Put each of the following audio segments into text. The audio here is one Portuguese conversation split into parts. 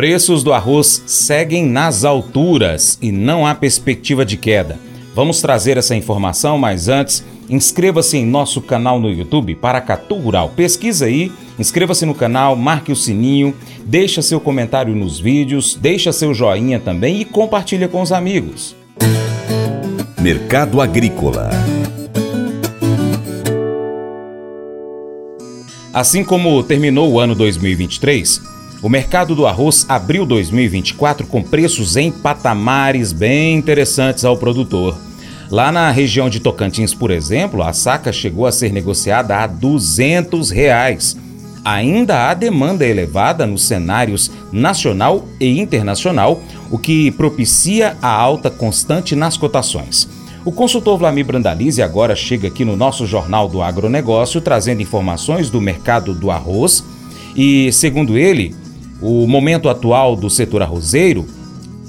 Preços do arroz seguem nas alturas e não há perspectiva de queda. Vamos trazer essa informação, mas antes, inscreva-se em nosso canal no YouTube, Paracatu Rural. Pesquisa aí, inscreva-se no canal, marque o sininho, deixa seu comentário nos vídeos, deixa seu joinha também e compartilha com os amigos. Mercado Agrícola Assim como terminou o ano 2023, o mercado do arroz abriu 2024 com preços em patamares bem interessantes ao produtor. Lá na região de Tocantins, por exemplo, a saca chegou a ser negociada a 200 reais. Ainda há demanda elevada nos cenários nacional e internacional, o que propicia a alta constante nas cotações. O consultor Vlamir Brandalize agora chega aqui no nosso Jornal do Agronegócio trazendo informações do mercado do arroz e, segundo ele, o momento atual do setor arrozeiro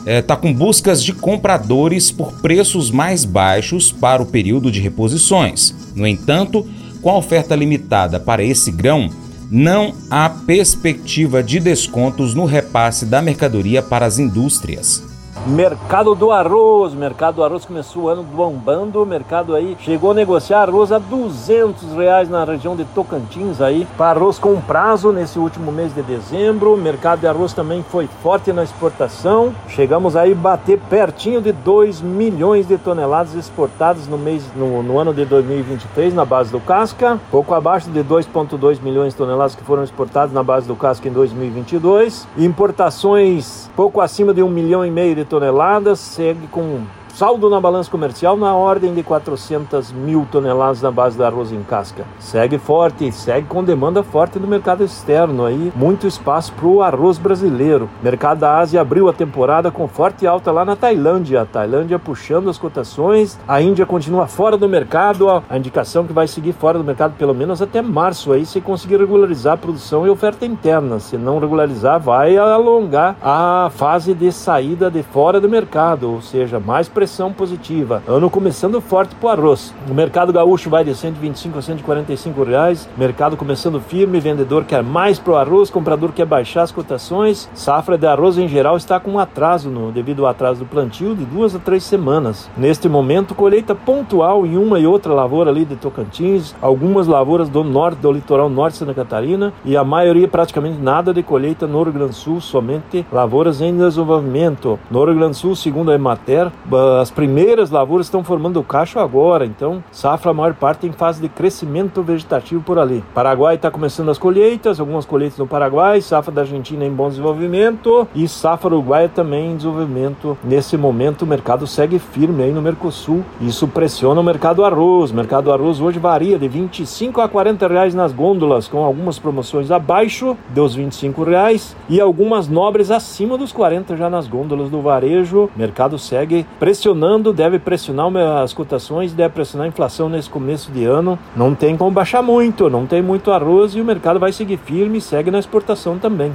está é, tá com buscas de compradores por preços mais baixos para o período de reposições. No entanto, com a oferta limitada para esse grão, não há perspectiva de descontos no repasse da mercadoria para as indústrias. Mercado do arroz, mercado do arroz começou o ano bombando, o mercado aí chegou a negociar arroz a 200 reais na região de Tocantins aí, para arroz com prazo nesse último mês de dezembro, o mercado de arroz também foi forte na exportação, chegamos aí a bater pertinho de 2 milhões de toneladas exportadas no mês, no, no ano de 2023 na base do casca, pouco abaixo de 2,2 milhões de toneladas que foram exportadas na base do casca em 2022, importações pouco acima de um milhão e meio de toneladas, segue com Saldo na balança comercial na ordem de 400 mil toneladas na base do arroz em casca. Segue forte, segue com demanda forte no mercado externo aí, muito espaço para o arroz brasileiro. Mercado da Ásia abriu a temporada com forte alta lá na Tailândia. A Tailândia puxando as cotações, a Índia continua fora do mercado, a indicação que vai seguir fora do mercado pelo menos até março aí, se conseguir regularizar a produção e oferta interna. Se não regularizar, vai alongar a fase de saída de fora do mercado, ou seja, mais pressão pressão positiva. Ano começando forte para o arroz. O mercado gaúcho vai de 125 a 145 reais. Mercado começando firme, vendedor quer mais para o arroz, comprador quer baixar as cotações. Safra de arroz em geral está com atraso no, devido ao atraso do plantio de duas a três semanas. Neste momento, colheita pontual em uma e outra lavoura ali de Tocantins, algumas lavouras do norte, do litoral norte de Santa Catarina e a maioria praticamente nada de colheita no Rio Grande do Sul, somente lavouras em desenvolvimento. No Rio Grande do Sul, segundo a Emater, as primeiras lavouras estão formando o cacho agora, então safra a maior parte em fase de crescimento vegetativo por ali. Paraguai está começando as colheitas, algumas colheitas no Paraguai, safra da Argentina em bom desenvolvimento e safra uruguaia também em desenvolvimento. Nesse momento o mercado segue firme aí no Mercosul. Isso pressiona o mercado do arroz. O mercado do arroz hoje varia de 25 a 40 reais nas gôndolas, com algumas promoções abaixo dos 25 reais e algumas nobres acima dos 40 já nas gôndolas do varejo. O mercado segue pressionando pressionando, deve pressionar as cotações, deve pressionar a inflação nesse começo de ano. Não tem como baixar muito, não tem muito arroz e o mercado vai seguir firme segue na exportação também.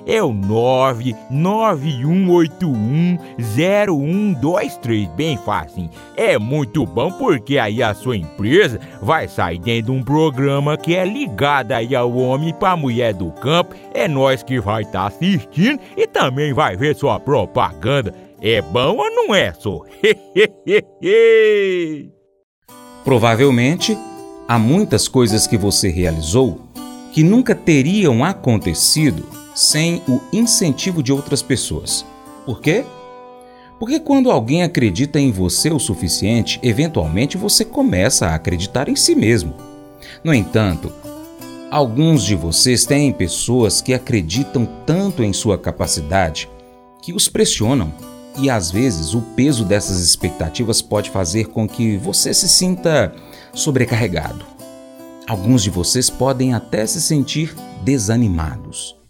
é o 991810123. Bem fácil. É muito bom porque aí a sua empresa vai sair dentro de um programa que é ligado aí ao homem para mulher do campo. É nós que vai estar tá assistindo e também vai ver sua propaganda. É bom ou não é, só? Provavelmente Há muitas coisas que você realizou que nunca teriam acontecido sem o incentivo de outras pessoas. Por quê? Porque quando alguém acredita em você o suficiente, eventualmente você começa a acreditar em si mesmo. No entanto, alguns de vocês têm pessoas que acreditam tanto em sua capacidade que os pressionam, e às vezes o peso dessas expectativas pode fazer com que você se sinta sobrecarregado. Alguns de vocês podem até se sentir desanimados.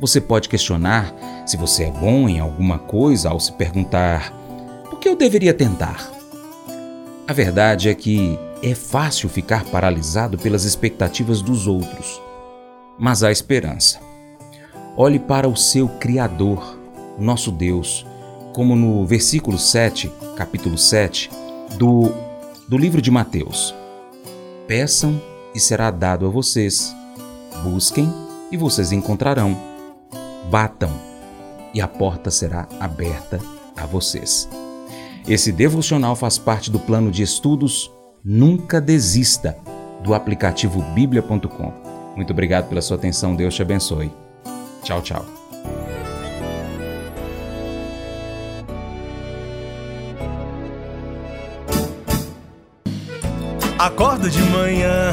Você pode questionar se você é bom em alguma coisa ao se perguntar: por que eu deveria tentar? A verdade é que é fácil ficar paralisado pelas expectativas dos outros, mas há esperança. Olhe para o seu Criador, nosso Deus, como no versículo 7, capítulo 7, do, do livro de Mateus. Peçam e será dado a vocês. Busquem e vocês encontrarão. Batam e a porta será aberta a vocês. Esse devocional faz parte do plano de estudos Nunca Desista do aplicativo bíblia.com. Muito obrigado pela sua atenção, Deus te abençoe. Tchau, tchau. Acordo de manhã